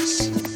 Peace.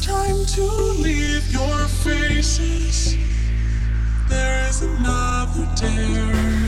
Time to leave your faces. There is another dare.